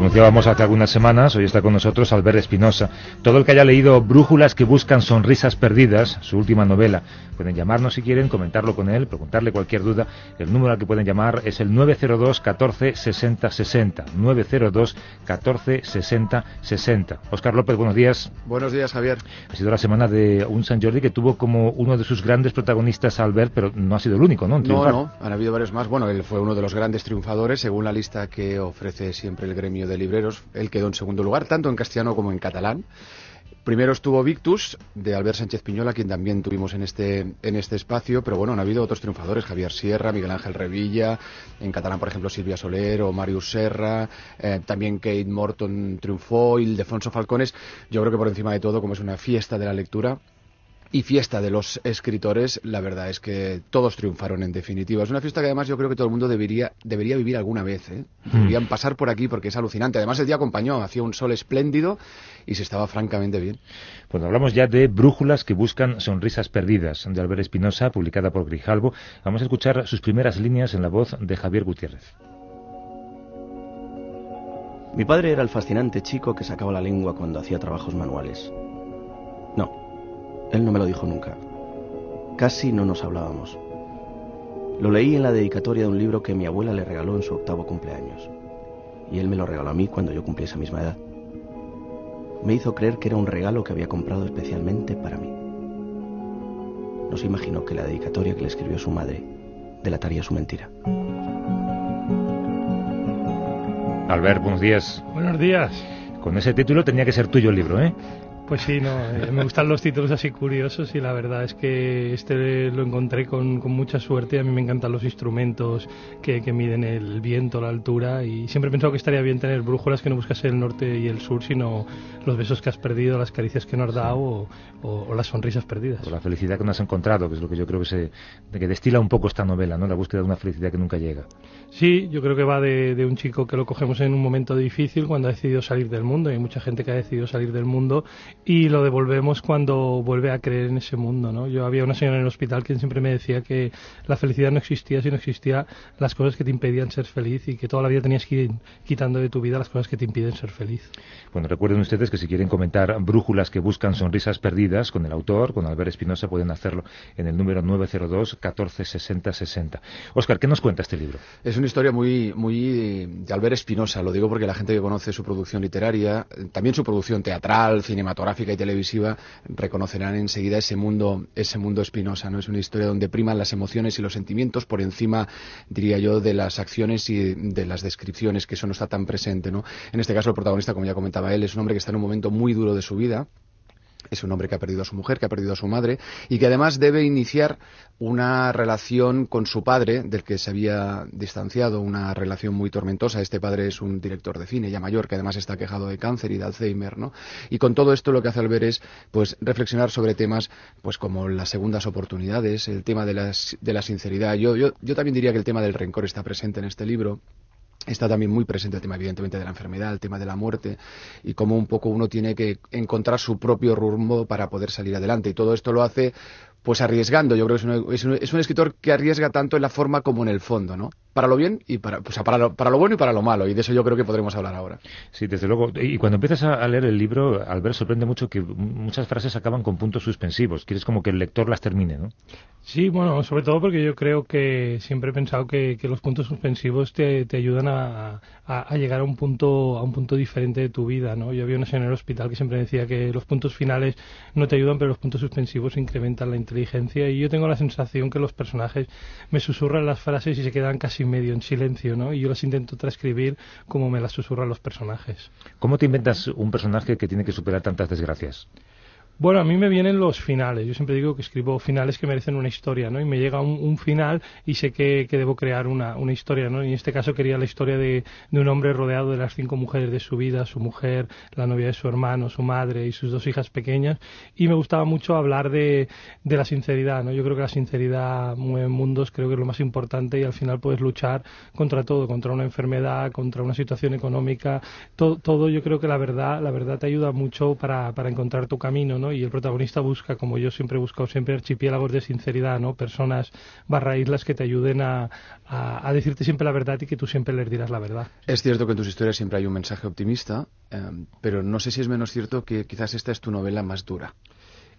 Anunciábamos hace algunas semanas, hoy está con nosotros Albert Espinosa. Todo el que haya leído Brújulas que buscan sonrisas perdidas, su última novela, pueden llamarnos si quieren, comentarlo con él, preguntarle cualquier duda. El número al que pueden llamar es el 902 14 60 60. 902 14 60 60. Oscar López, buenos días. Buenos días, Javier. Ha sido la semana de un San Jordi que tuvo como uno de sus grandes protagonistas Albert, pero no ha sido el único, ¿no? No, no, han habido varios más. Bueno, él fue uno de los grandes triunfadores, según la lista que ofrece siempre el gremio de libreros. Él quedó en segundo lugar, tanto en castellano como en catalán. Primero estuvo Victus, de Albert Sánchez Piñola, quien también tuvimos en este, en este espacio, pero bueno, han habido otros triunfadores, Javier Sierra, Miguel Ángel Revilla, en catalán, por ejemplo, Silvia Soler o Marius Serra, eh, también Kate Morton triunfó, Ildefonso Falcones. Yo creo que por encima de todo, como es una fiesta de la lectura, y fiesta de los escritores, la verdad es que todos triunfaron en definitiva. Es una fiesta que además yo creo que todo el mundo debería, debería vivir alguna vez. ¿eh? Deberían pasar por aquí porque es alucinante. Además el día acompañó, hacía un sol espléndido y se estaba francamente bien. Bueno, hablamos ya de Brújulas que buscan sonrisas perdidas, de Albert Espinosa, publicada por Grijalbo. Vamos a escuchar sus primeras líneas en la voz de Javier Gutiérrez. Mi padre era el fascinante chico que sacaba la lengua cuando hacía trabajos manuales. No, él no me lo dijo nunca. Casi no nos hablábamos. Lo leí en la dedicatoria de un libro que mi abuela le regaló en su octavo cumpleaños. Y él me lo regaló a mí cuando yo cumplí esa misma edad. Me hizo creer que era un regalo que había comprado especialmente para mí. No se imaginó que la dedicatoria que le escribió su madre delataría su mentira. Albert, buenos días. Buenos días. Con ese título tenía que ser tuyo el libro, ¿eh? Pues sí, no, eh, me gustan los títulos así curiosos y la verdad es que este lo encontré con, con mucha suerte. A mí me encantan los instrumentos que, que, miden el viento, la altura y siempre he pensado que estaría bien tener brújulas que no buscase el norte y el sur, sino los besos que has perdido, las caricias que no has dado o, o, o las sonrisas perdidas. O la felicidad que no has encontrado, que es lo que yo creo que, se, que destila un poco esta novela, ¿no? La búsqueda de una felicidad que nunca llega. Sí, yo creo que va de, de un chico que lo cogemos en un momento difícil cuando ha decidido salir del mundo. y Hay mucha gente que ha decidido salir del mundo y lo devolvemos cuando vuelve a creer en ese mundo, ¿no? Yo había una señora en el hospital que siempre me decía que la felicidad no existía si no existía las cosas que te impedían ser feliz y que toda la vida tenías que ir quitando de tu vida las cosas que te impiden ser feliz. Bueno, recuerden ustedes que si quieren comentar brújulas que buscan sonrisas perdidas con el autor, con Albert Espinosa, pueden hacerlo en el número 902 14 60 60. Oscar, ¿qué nos cuenta este libro? Es una historia muy, muy de Albert Espinosa, lo digo porque la gente que conoce su producción literaria, también su producción teatral, cinematográfica y televisiva, reconocerán enseguida ese mundo, ese mundo Espinosa, ¿no? Es una historia donde priman las emociones y los sentimientos por encima, diría yo, de las acciones y de las descripciones, que eso no está tan presente, ¿no? En este caso, el protagonista, como ya comentaba él, es un hombre que está en un momento muy duro de su vida, es un hombre que ha perdido a su mujer, que ha perdido a su madre y que además debe iniciar una relación con su padre, del que se había distanciado, una relación muy tormentosa. Este padre es un director de cine ya mayor, que además está quejado de cáncer y de Alzheimer, ¿no? Y con todo esto lo que hace al ver es, pues, reflexionar sobre temas, pues, como las segundas oportunidades, el tema de, de la sinceridad. Yo, yo, yo también diría que el tema del rencor está presente en este libro. Está también muy presente el tema, evidentemente, de la enfermedad, el tema de la muerte y cómo un poco uno tiene que encontrar su propio rumbo para poder salir adelante. Y todo esto lo hace, pues arriesgando. Yo creo que es un, es un, es un escritor que arriesga tanto en la forma como en el fondo, ¿no? Para lo bien y para, pues, para, lo, para lo bueno y para lo malo. Y de eso yo creo que podremos hablar ahora. Sí, desde luego. Y cuando empiezas a leer el libro, Albert, sorprende mucho que muchas frases acaban con puntos suspensivos. Quieres como que el lector las termine, ¿no? Sí, bueno, sobre todo porque yo creo que siempre he pensado que, que los puntos suspensivos te, te ayudan a, a, a, llegar a un punto a un punto diferente de tu vida, ¿no? Yo había una señora en el hospital que siempre decía que los puntos finales no te ayudan, pero los puntos suspensivos incrementan la inteligencia y yo tengo la sensación que los personajes me susurran las frases y se quedan casi medio en silencio, ¿no? Y yo las intento transcribir como me las susurran los personajes. ¿Cómo te inventas un personaje que tiene que superar tantas desgracias? Bueno, a mí me vienen los finales. Yo siempre digo que escribo finales que merecen una historia, ¿no? Y me llega un, final y sé que, debo crear una, una, historia, ¿no? Y en este caso quería la historia de, de, un hombre rodeado de las cinco mujeres de su vida, su mujer, la novia de su hermano, su madre y sus dos hijas pequeñas. Y me gustaba mucho hablar de, de la sinceridad, ¿no? Yo creo que la sinceridad mueve mundos, creo que es lo más importante y al final puedes luchar contra todo, contra una enfermedad, contra una situación económica, todo, todo yo creo que la verdad, la verdad te ayuda mucho para, para encontrar tu camino, ¿no? Y el protagonista busca, como yo siempre he buscado siempre, archipiélagos de sinceridad, ¿no? Personas barra islas que te ayuden a, a, decirte siempre la verdad y que tú siempre les dirás la verdad. Es cierto que en tus historias siempre hay un mensaje optimista, eh, pero no sé si es menos cierto que quizás esta es tu novela más dura.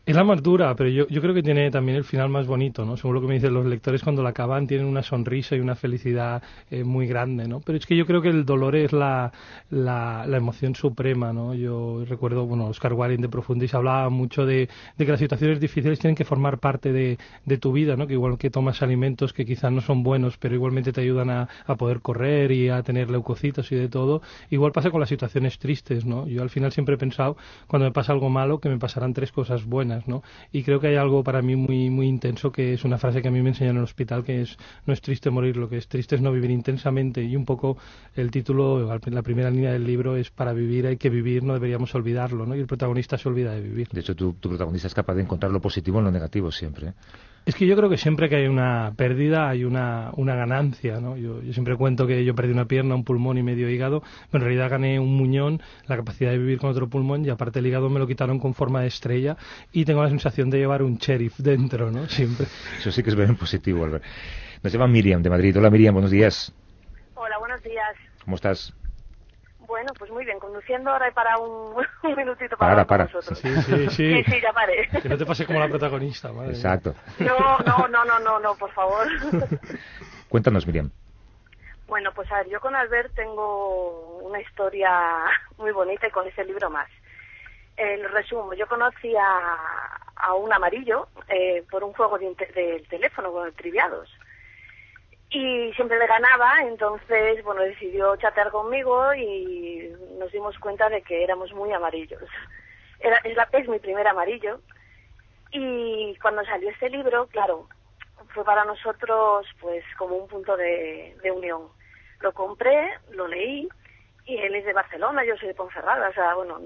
Es la más dura, pero yo, yo creo que tiene también el final más bonito, ¿no? Según lo que me dicen los lectores, cuando la acaban tienen una sonrisa y una felicidad eh, muy grande, ¿no? Pero es que yo creo que el dolor es la, la, emoción suprema, ¿no? Yo recuerdo, bueno, Oscar Wilde de Profundis hablaba mucho de, de, que las situaciones difíciles tienen que formar parte de, de, tu vida, ¿no? Que igual que tomas alimentos que quizás no son buenos, pero igualmente te ayudan a, a poder correr y a tener leucocitos y de todo, igual pasa con las situaciones tristes, ¿no? Yo al final siempre he pensado, cuando me pasa algo malo, que me pasarán tres cosas buenas ¿no? Y creo que hay algo para mí muy, muy intenso que es una frase que a mí me enseñaron en el hospital que es no es triste morir, lo que es triste es no vivir intensamente y un poco el título, la primera línea del libro es para vivir hay que vivir, no deberíamos olvidarlo, ¿no? Y el protagonista se olvida de vivir. De hecho, tu, protagonista es capaz de encontrar lo positivo en lo negativo siempre. ¿eh? Es que yo creo que siempre que hay una pérdida hay una, una ganancia, ¿no? Yo, yo, siempre cuento que yo perdí una pierna, un pulmón y medio hígado, pero en realidad gané un muñón, la capacidad de vivir con otro pulmón y aparte el hígado me lo quitaron con forma de estrella y tengo la sensación de llevar un sheriff dentro, ¿no? Siempre. Eso sí que es bien positivo, Albert. Nos llama Miriam de Madrid. Hola Miriam, buenos días. Hola, buenos días. ¿Cómo estás? Bueno, pues muy bien, conduciendo ahora y para un, minutito para, para, para. Sí, sí, sí. sí, ya paré. Que no te pase como la protagonista, madre Exacto. No, no, no, no, no, no, por favor. Cuéntanos, Miriam. Bueno, pues a ver, yo con Albert tengo una historia muy bonita y con ese libro más. El resumo, yo conocí a, a un amarillo eh, por un juego del de teléfono con triviados y siempre le ganaba, entonces, bueno, decidió chatear conmigo y nos dimos cuenta de que éramos muy amarillos. Era, es, mi primer amarillo y cuando salió este libro, claro, fue para nosotros pues como un punto de, de unión. Lo compré, lo leí y él es de Barcelona, yo soy de Ponferrada, o sea, bueno,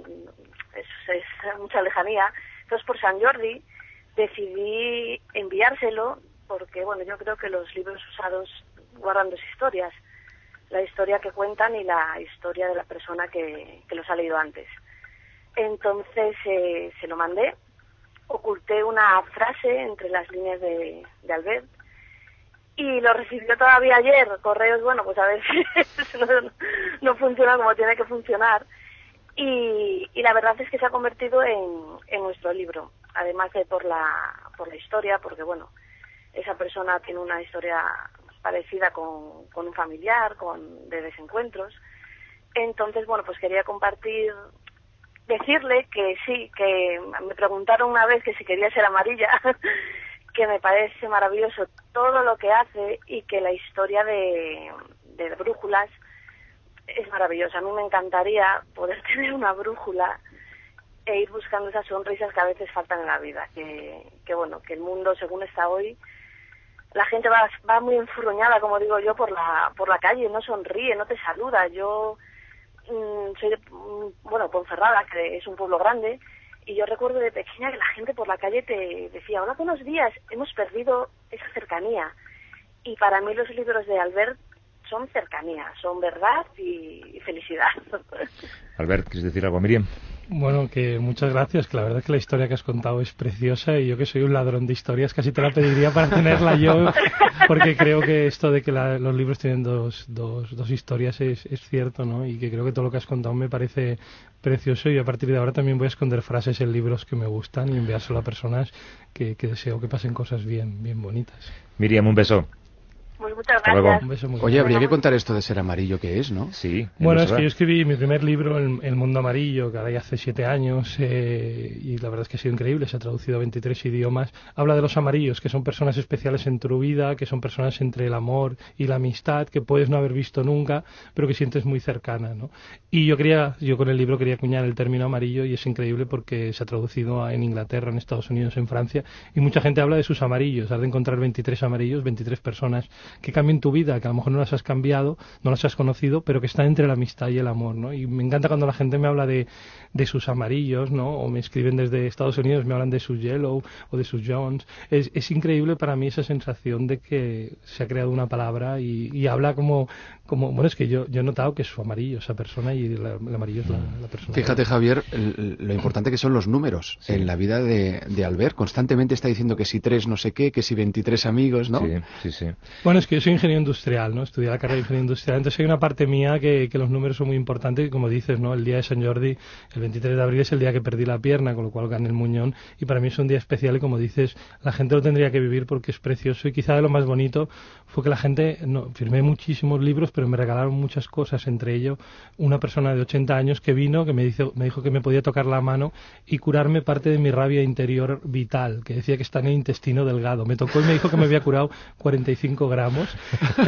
es, es mucha lejanía. Entonces por San Jordi decidí enviárselo porque bueno, yo creo que los libros usados guardan dos historias, la historia que cuentan y la historia de la persona que, los ha leído antes. Entonces eh, se lo mandé, oculté una frase entre las líneas de, Albert y lo recibió todavía ayer. Correos, bueno, pues a ver si no, no, funciona como tiene que funcionar. Y, y, la verdad es que se ha convertido en, en nuestro libro, además de por la, por la historia, porque bueno, esa persona tiene una historia parecida con, con un familiar, con de desencuentros. Entonces, bueno, pues quería compartir, decirle que sí, que me preguntaron una vez que si quería ser amarilla, que me parece maravilloso todo lo que hace y que la historia de, brújulas es maravillosa. A mí me encantaría poder tener una brújula e ir buscando esas sonrisas que a veces faltan en la vida. Que, que bueno, que el mundo según está hoy la gente va, va muy enfurruñada, como digo yo, por la, por la calle, no sonríe, no te saluda. Yo mm, soy de, mm, bueno, Ponferrada, que es un pueblo grande, y yo recuerdo de pequeña que la gente por la calle te decía, hola, buenos días, hemos perdido esa cercanía. Y para mí los libros de Albert son cercanía, son verdad y, felicidad. Albert, ¿quieres decir algo, Miriam? Bueno, que muchas gracias, que la verdad es que la historia que has contado es preciosa y yo que soy un ladrón de historias casi te la pediría para tenerla yo, porque creo que esto de que los libros tienen dos, dos, dos historias es, es, cierto, ¿no? Y que creo que todo lo que has contado me parece precioso y a partir de ahora también voy a esconder frases en libros que me gustan y enviárselo a personas que, que deseo que pasen cosas bien, bien bonitas. Miriam, un beso. Muchas gracias. Un beso muy Oye, habría que contar esto de ser amarillo que es, ¿no? Sí. Bueno, es que yo escribí mi primer libro, El, El Mundo Amarillo, que ahora ya hace siete años, eh, y la verdad es que ha sido increíble, se ha traducido a 23 idiomas. Habla de los amarillos, que son personas especiales en tu vida, que son personas entre el amor y la amistad, que puedes no haber visto nunca, pero que sientes muy cercana, ¿no? Y yo quería, yo con el libro quería acuñar el término amarillo, y es increíble porque se ha traducido a- en Inglaterra, en Estados Unidos, en Francia, y mucha gente habla de sus amarillos, has de encontrar 23 amarillos, 23 personas que cambien tu vida, que a lo mejor no las has cambiado, no las has conocido, pero que están entre la amistad y el amor, ¿no? Y me encanta cuando la gente me habla de, de sus amarillos, ¿no? O me escriben desde Estados Unidos, me hablan de sus Yellow o de sus Jones. Es, es increíble para mí esa sensación de que se ha creado una palabra y, y habla como, como, bueno, es que yo, yo he notado que es su amarillo, esa persona, y la- el amarillo es la, la persona. Fíjate, Javier, lo importante que son los números en la vida de, de Albert. Constantemente está diciendo que si tres no sé qué, que si 23 amigos, ¿no? Sí, sí, sí. Bueno, es que yo soy ingeniero industrial, ¿no? Estudié la carrera de ingeniería industrial, entonces hay una parte mía que, que los números son muy importantes como dices, ¿no? El día de San Jordi, el 23 de abril es el día que perdí la pierna, con lo cual gané el muñón y para mí es un día especial y como dices, la gente lo tendría que vivir porque es precioso y quizá de lo más bonito fue que la gente, no, firmé muchísimos libros, pero me regalaron muchas cosas, entre ello una persona de 80 años que vino, que me, dijo me dijo que me podía tocar la mano y curarme parte de mi rabia interior vital, que decía que está en el intestino delgado. Me tocó y me dijo que me había curado 45 gramos.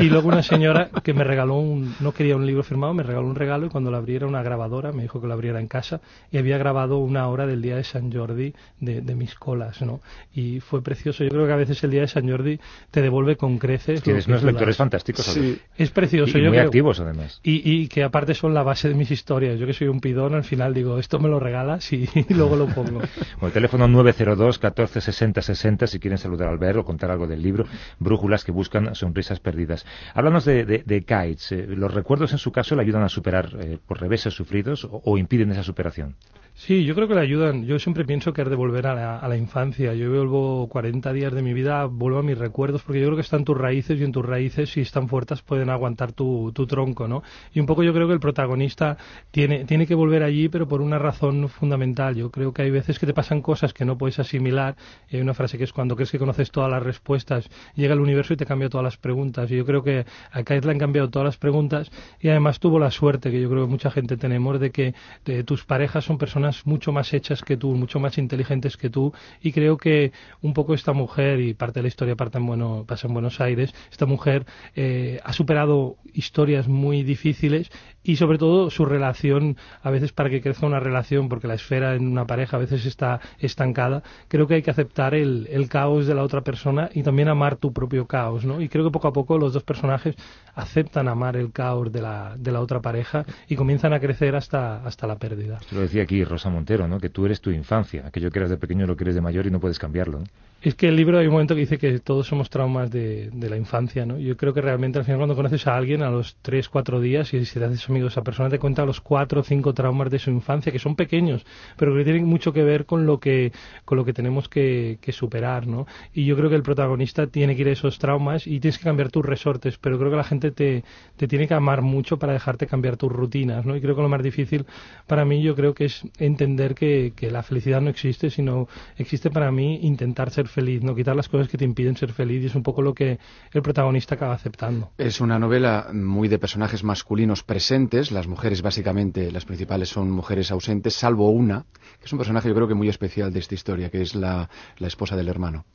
Y luego una señora que me regaló un, no quería un libro firmado, me regaló un regalo y cuando lo abrí era una grabadora, me dijo que lo abriera en casa y había grabado una hora del día de San Jordi de, de mis colas, ¿no? Y fue precioso. Yo creo que a veces el día de San Jordi te devuelve con creces. Tienes unos lectores fantásticos. Sí. Es precioso. Y yo muy creo- activos, además. y, y que aparte son la base de mis historias. Yo que soy un pidón, al final digo, esto me lo regalas y, y luego lo pongo. Bueno, teléfono 902 14 60 60 si quieren saludar al ver o contar algo del libro Brújulas que buscan sonrisas perdidas. Háblanos de, de. Eh, ¿Los recuerdos en su caso le ayudan a superar eh, por reveses sufridos o impiden esa superación? Sí, yo creo que le ayudan. Yo siempre pienso que es de volver a la, a la infancia. Yo vuelvo 40 días de mi vida, vuelvo a mis recuerdos, porque yo creo que están tus raíces y en tus raíces, si están fuertes, pueden aguantar tu, tu tronco, ¿no? Y un poco yo creo que el protagonista tiene, tiene que volver allí, pero por una razón fundamental. Yo creo que hay veces que te pasan cosas que no puedes asimilar. Y hay una frase que es cuando crees que conoces todas las respuestas, llega el universo y te cambia todas las preguntas. Y yo creo que a Kate le han cambiado todas las preguntas y además tuvo la suerte, que yo creo que mucha gente tenemos, de que de tus parejas son personas mucho más hechas que tú, mucho más inteligentes que tú. Y creo que un poco esta mujer, y parte de la historia parte en bueno, pasa en Buenos Aires, esta mujer eh, ha superado historias muy difíciles y sobre todo su relación, a veces para que crezca una relación, porque la esfera en una pareja a veces está estancada, creo que hay que aceptar el, el caos de la otra persona y también amar tu propio caos, ¿no? Y creo que poco a poco los dos personajes aceptan amar el caos de la, de la otra pareja y comienzan a crecer hasta, hasta la pérdida. Lo decía aquí Rosa Montero, ¿no? que tú eres tu infancia, aquello que eras de pequeño lo que eres de mayor y no puedes cambiarlo. ¿no? Es que el libro hay un momento que dice que todos somos traumas de, la infancia, ¿no? Yo creo que realmente al final cuando conoces a alguien a los tres, cuatro días y si te haces amigo de esa persona te cuenta los cuatro o cinco traumas de su infancia, que son pequeños, pero que tienen mucho que ver con lo que, con lo que tenemos que, que superar, ¿no? Y yo creo que el protagonista tiene que ir a esos traumas y tienes que cambiar tus resortes, pero creo que la gente te, te tiene que amar mucho para dejarte cambiar tus rutinas, ¿no? Y creo que lo más difícil para mí yo creo que es entender que, que la felicidad no existe, sino existe para mí intentar ser feliz, no quitar las cosas que te impiden ser feliz y es un poco lo que el protagonista acaba aceptando. Es una novela muy de personajes masculinos presentes. Las mujeres, básicamente, las principales son mujeres ausentes, salvo una, que es un personaje yo creo que muy especial de esta historia, que es la, la esposa del hermano.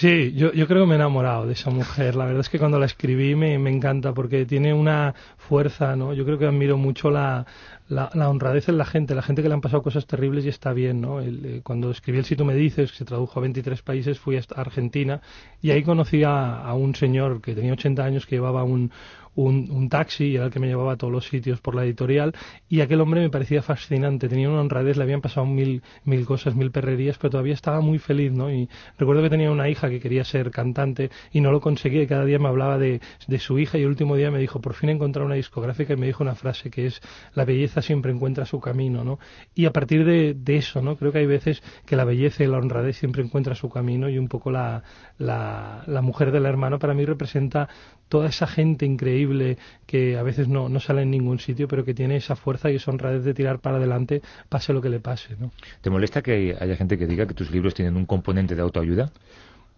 Sí, yo, yo creo que me he enamorado de esa mujer. La verdad es que cuando la escribí me, me encanta porque tiene una fuerza, ¿no? Yo creo que admiro mucho la, la, honradez en la gente, la gente que le han pasado cosas terribles y está bien, ¿no? El, eh, cuando escribí el Si tú me dices, que se tradujo a 23 países, fui a Argentina y ahí conocí a, un señor que tenía 80 años que llevaba un, un, un, taxi y era el que me llevaba a todos los sitios por la editorial y aquel hombre me parecía fascinante, tenía una honradez, le habían pasado mil, mil cosas, mil perrerías, pero todavía estaba muy feliz, ¿no? Y recuerdo que tenía una hija que quería ser cantante y no lo conseguía cada día me hablaba de, de su hija y el último día me dijo, por fin he una discográfica y me dijo una frase que es, la belleza siempre encuentra su camino, ¿no? Y a partir de, eso, ¿no? Creo que hay veces que la belleza y la honradez siempre encuentra su camino y un poco la, la, la mujer del hermano para mí representa toda esa gente increíble que a veces no, no sale en ningún sitio, pero que tiene esa fuerza y esa honradez de tirar para adelante, pase lo que le pase. ¿no? ¿Te molesta que haya gente que diga que tus libros tienen un componente de autoayuda?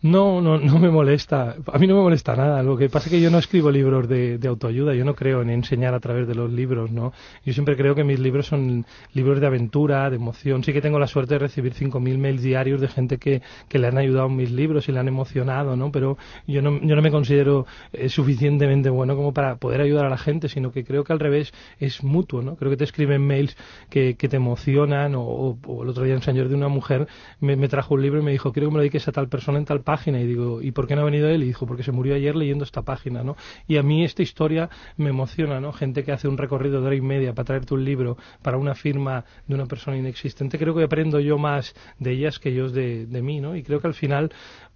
No, no, no me molesta. A mí no me molesta nada. Lo que pasa es que yo no escribo libros de, autoayuda. Yo no creo en enseñar a través de los libros, ¿no? Yo siempre creo que mis libros son libros de aventura, de emoción. Sí que tengo la suerte de recibir 5.000 mails diarios de gente que, que le han ayudado en mis libros y le han emocionado, ¿no? Pero yo no, yo no me considero eh, suficientemente bueno como para poder ayudar a la gente, sino que creo que al revés es mutuo, ¿no? Creo que te escriben mails que, que te emocionan o, el otro día un señor de una mujer me, me, trajo un libro y me dijo, quiero que me lo dediques a tal persona en tal página y digo, ¿y por qué no ha venido él? Y dijo, porque se murió ayer leyendo esta página, ¿no? Y a mí esta historia me emociona, ¿no? Gente que hace un recorrido de hora y media para traerte un libro para una firma de una persona inexistente, creo que aprendo yo más de ellas que ellos de, de mí, ¿no? Y creo que al final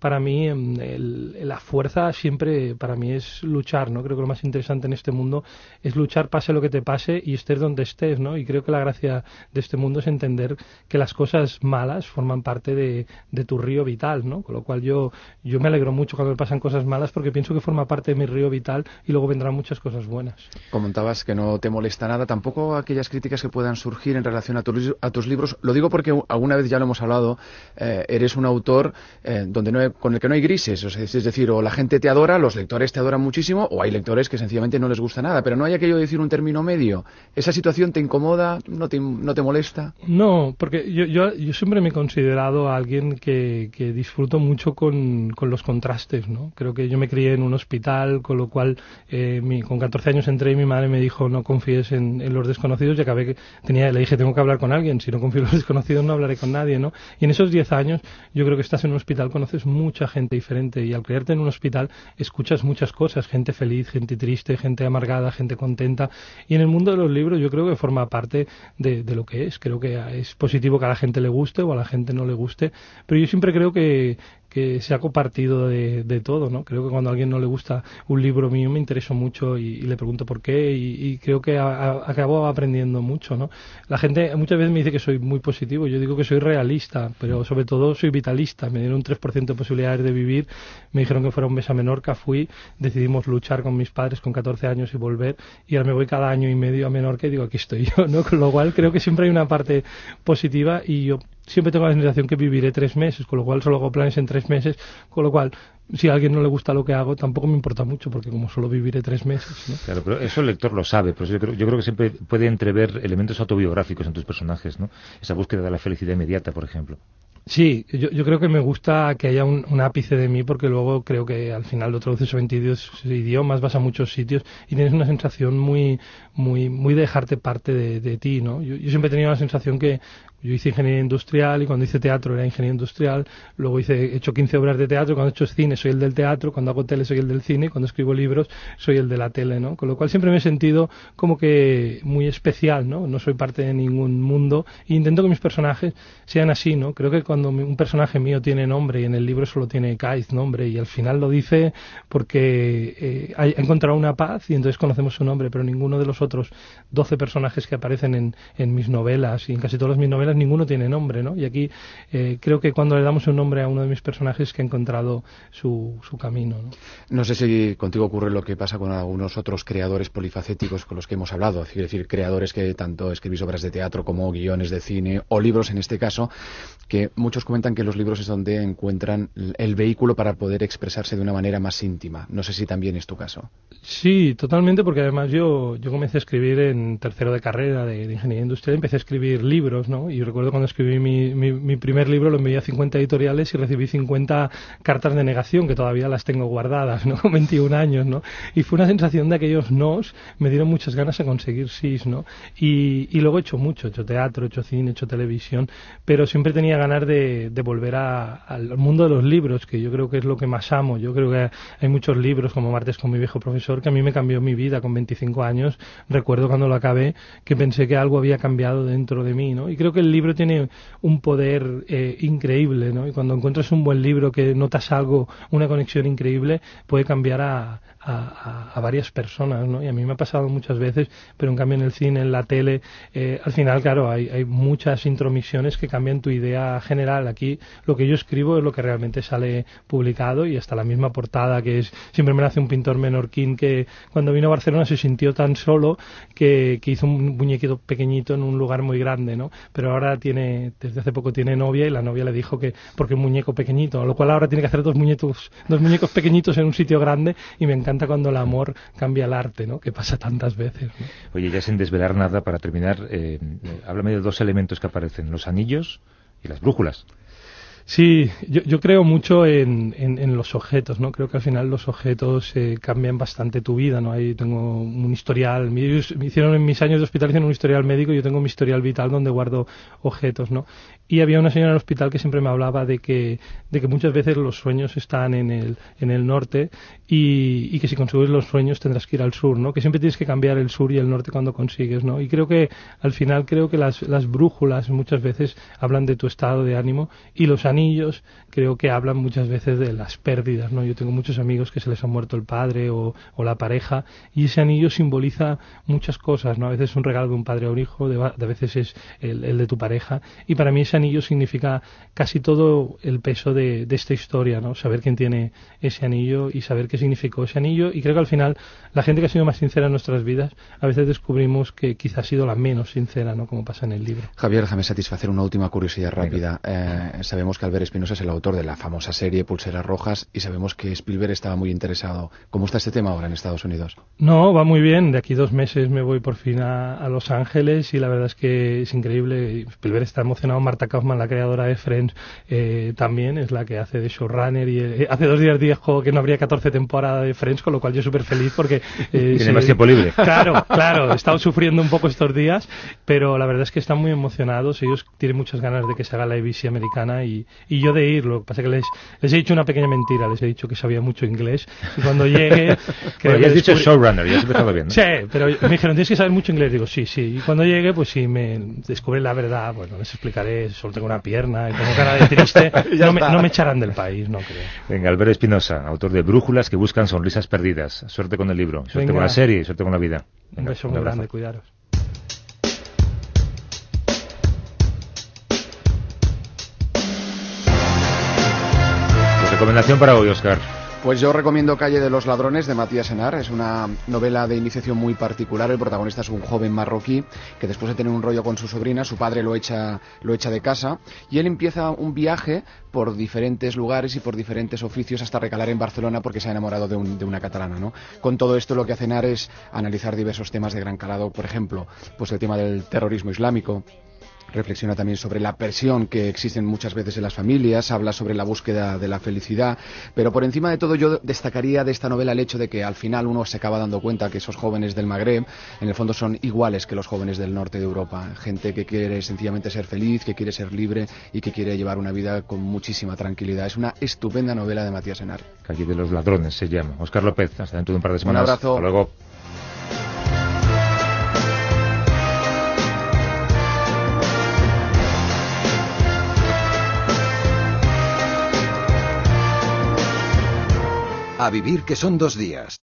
para mí em, el, la fuerza siempre para mí es luchar, ¿no? Creo que lo más interesante en este mundo es luchar pase lo que te pase y estés donde estés, ¿no? Y creo que la gracia de este mundo es entender que las cosas malas forman parte de, de tu río vital, ¿no? Con lo cual yo, yo me alegro mucho cuando me pasan cosas malas porque pienso que forma parte de mi río vital y luego vendrán muchas cosas buenas. Comentabas que no te molesta nada, tampoco aquellas críticas que puedan surgir en relación a, tu, a tus libros. Lo digo porque alguna vez ya lo hemos hablado, eh, eres un autor eh, donde no con el que no hay grises, es decir, o la gente te adora, los lectores te adoran muchísimo, o hay lectores que sencillamente no les gusta nada, pero no hay aquello de decir un término medio. ¿Esa situación te incomoda? ¿No te, no te molesta? No, porque yo, yo, yo siempre me he considerado alguien que, que disfruto mucho con, con, los contrastes, ¿no? Creo que yo me crié en un hospital, con lo cual eh, con 14 años entré y mi madre me dijo no confíes en, los desconocidos y acabé que tenía, le dije tengo que hablar con alguien, si no confío en los desconocidos no hablaré con nadie, ¿no? Y en esos 10 años yo creo que estás en un hospital, conoces mucha gente diferente y al creerte en un hospital escuchas muchas cosas, gente feliz, gente triste, gente amargada, gente contenta y en el mundo de los libros yo creo que forma parte de lo que es, creo que es positivo que a la gente le guste o a la gente no le guste, pero yo siempre creo que, que se ha compartido de, de, todo, ¿no? Creo que cuando a alguien no le gusta un libro mío me intereso mucho y, y le pregunto por qué y, y creo que a, a, acabo aprendiendo mucho, ¿no? La gente muchas veces me dice que soy muy positivo, yo digo que soy realista, pero sobre todo soy vitalista, me dieron un 3% de posibilidades de vivir, me dijeron que fuera un mes a Menorca, fui, decidimos luchar con mis padres con 14 años y volver y ahora me voy cada año y medio a Menorca y digo aquí estoy yo, ¿no? Con lo cual creo que siempre hay una parte positiva y yo siempre tengo la sensación que viviré tres meses, con lo cual solo hago planes en tres meses, con lo cual si a alguien no le gusta lo que hago, tampoco me importa mucho, porque como solo viviré tres meses. ¿no? Claro, pero eso el lector lo sabe, pero yo creo, yo creo que siempre puede entrever elementos autobiográficos en tus personajes, ¿no? Esa búsqueda de la felicidad inmediata, por ejemplo. Sí, yo, yo creo que me gusta que haya un, un, ápice de mí porque luego creo que al final lo traduces a 22 idiomas, vas a muchos sitios y tienes una sensación muy, muy, muy de dejarte parte de, de ti, ¿no? Yo, yo siempre he tenido la sensación que yo hice ingeniería industrial y cuando hice teatro era ingeniería industrial, luego hice, he hecho 15 obras de teatro, cuando he hecho cine soy el del teatro, cuando hago tele soy el del cine, cuando escribo libros soy el de la tele, ¿no? Con lo cual siempre me he sentido como que muy especial, ¿no? No soy parte de ningún mundo e intento que mis personajes sean así, ¿no? Creo que cuando un personaje mío tiene nombre y en el libro solo tiene Kaiz nombre y al final lo dice porque eh, ha encontrado una paz y entonces conocemos su nombre, pero ninguno de los otros 12 personajes que aparecen en, en mis novelas y en casi todas mis novelas ninguno tiene nombre, ¿no? Y aquí eh, creo que cuando le damos un nombre a uno de mis personajes que ha encontrado su, su camino, ¿no? No sé si contigo ocurre lo que pasa con algunos otros creadores polifacéticos con los que hemos hablado, es decir, creadores que tanto escribís obras de teatro como guiones de cine o libros en este caso, que muchos comentan que los libros es donde encuentran el vehículo para poder expresarse de una manera más íntima. No sé si también es tu caso. Sí, totalmente, porque además yo, yo comencé a escribir en tercero de carrera de, de ingeniería industrial, empecé a escribir libros, ¿no? Y recuerdo cuando escribí mi, mi, mi, primer libro, lo envié a 50 editoriales y recibí 50 cartas de negación, que todavía las tengo guardadas, ¿no? Con 21 años, ¿no? Y fue una sensación de aquellos nos, me dieron muchas ganas de conseguir sís, ¿no? Y, y luego he hecho mucho, he hecho teatro, he hecho cine, he hecho televisión, pero siempre tenía ganas de, de volver a, al mundo de los libros, que yo creo que es lo que más amo. Yo creo que hay muchos libros, como Martes con mi viejo profesor, que a mí me cambió mi vida con 25 años. Recuerdo cuando lo acabé que pensé que algo había cambiado dentro de mí, ¿no? Y creo que el libro tiene un poder eh, increíble, ¿no? Y cuando encuentras un buen libro que notas algo, una conexión increíble, puede cambiar a, a, a, varias personas, ¿no? Y a mí me ha pasado muchas veces, pero en cambio en el cine, en la tele, eh, al final, claro, hay, hay muchas intromisiones que cambian tu idea general. Aquí lo que yo escribo es lo que realmente sale publicado y hasta la misma portada que es, siempre me la hace un pintor menorquín que cuando vino a Barcelona se sintió tan solo que, que hizo un muñequito pequeñito en un lugar muy grande, ¿no? Pero ahora tiene, desde hace poco tiene novia y la novia le dijo que, porque un muñeco pequeñito, lo cual ahora tiene que hacer dos muñecos, dos muñecos pequeñitos en un sitio grande y me encanta cuando el amor cambia el arte, ¿no? Que pasa tantas veces. Oye, ya sin desvelar nada, para terminar, eh, háblame de dos elementos que aparecen, los anillos y las brújulas. Sí, yo, yo creo mucho en, en, los objetos, ¿no? Creo que al final los objetos eh, cambian bastante tu vida, ¿no? Ahí tengo un historial, me, hicieron en mis años de hospitalización un historial médico yo tengo mi historial vital donde guardo objetos, ¿no? Y había una señora en el hospital que siempre me hablaba de que, de que muchas veces los sueños están en el, en el norte y, y que si consigues los sueños tendrás que ir al sur, ¿no? Que siempre tienes que cambiar el sur y el norte cuando consigues, ¿no? Y creo que al final creo que las, las brújulas muchas veces hablan de tu estado de ánimo y los anillos creo que hablan muchas veces de las pérdidas, ¿no? Yo tengo muchos amigos que se les ha muerto el padre o, la pareja y ese anillo simboliza muchas cosas, ¿no? A veces es un regalo de un padre a un hijo, de, a veces es el, de tu pareja y para mí ese anillo significa casi todo el peso de, esta historia, ¿no? Saber quién tiene ese anillo y saber qué significó ese anillo y creo que al final la gente que ha sido más sincera en nuestras vidas a veces descubrimos que quizá ha sido la menos sincera, ¿no? Como pasa en el libro. Javier, déjame satisfacer una última curiosidad rápida. Eh, sabemos que Albert Espinosa es el autor de la famosa serie Pulseras Rojas y sabemos que Spielberg estaba muy interesado. ¿Cómo está este tema ahora en Estados Unidos? No, va muy bien. De aquí dos meses me voy por fin a, Los Ángeles y la verdad es que es increíble. Spielberg está emocionado. Marta Kaufman, la creadora de Friends, eh, también es la que hace de showrunner y eh, hace dos días dijo que no habría 14 temporadas de Friends, con lo cual yo súper feliz porque... Eh, Tiene más tiempo libre. Claro, claro. He estado sufriendo un poco estos días, pero la verdad es que están muy emocionados. Ellos tienen muchas ganas de que se haga la ABC americana y, y yo de ir. Lo que pasa es que les, les he dicho una pequeña mentira. Les he dicho que sabía mucho inglés. Y cuando llegue. bueno, ya has dicho showrunner, ya has empezado bien. ¿no? Sí, pero me dijeron, tienes que saber mucho inglés. Digo, sí, sí. Y cuando llegue, pues si me descubre la verdad, bueno, les explicaré. Solo tengo una pierna y tengo cara de triste. no, me, no me echarán del país, no creo. Venga, Albert Espinosa, autor de Brújulas que buscan sonrisas perdidas. Suerte con el libro, suerte con la serie, suerte con la vida. un beso muy grande, cuidaros. Recomendación para hoy, Oscar. Pues yo recomiendo Calle de los Ladrones de Matías Enar. Es una novela de iniciación muy particular. El protagonista es un joven marroquí que después de tener un rollo con su sobrina, su padre lo echa, lo echa de casa y él empieza un viaje por diferentes lugares y por diferentes oficios hasta recalar en Barcelona porque se ha enamorado de, una catalana. Con todo esto lo que hace Enar es analizar diversos temas de gran calado. Por ejemplo, pues el tema del terrorismo islámico, reflexiona también sobre la presión que existen muchas veces en las familias, habla sobre la búsqueda de la felicidad, pero por encima de todo yo destacaría de esta novela el hecho de que al final uno se acaba dando cuenta que esos jóvenes del Magreb en el fondo son iguales que los jóvenes del norte de Europa, gente que quiere sencillamente ser feliz, que quiere ser libre y que quiere llevar una vida con muchísima tranquilidad. Es una estupenda novela de Matías Enar. Calle de los ladrones se llama. Oscar López, hasta dentro de un par de semanas. Un abrazo. Hasta luego. A vivir que son dos días.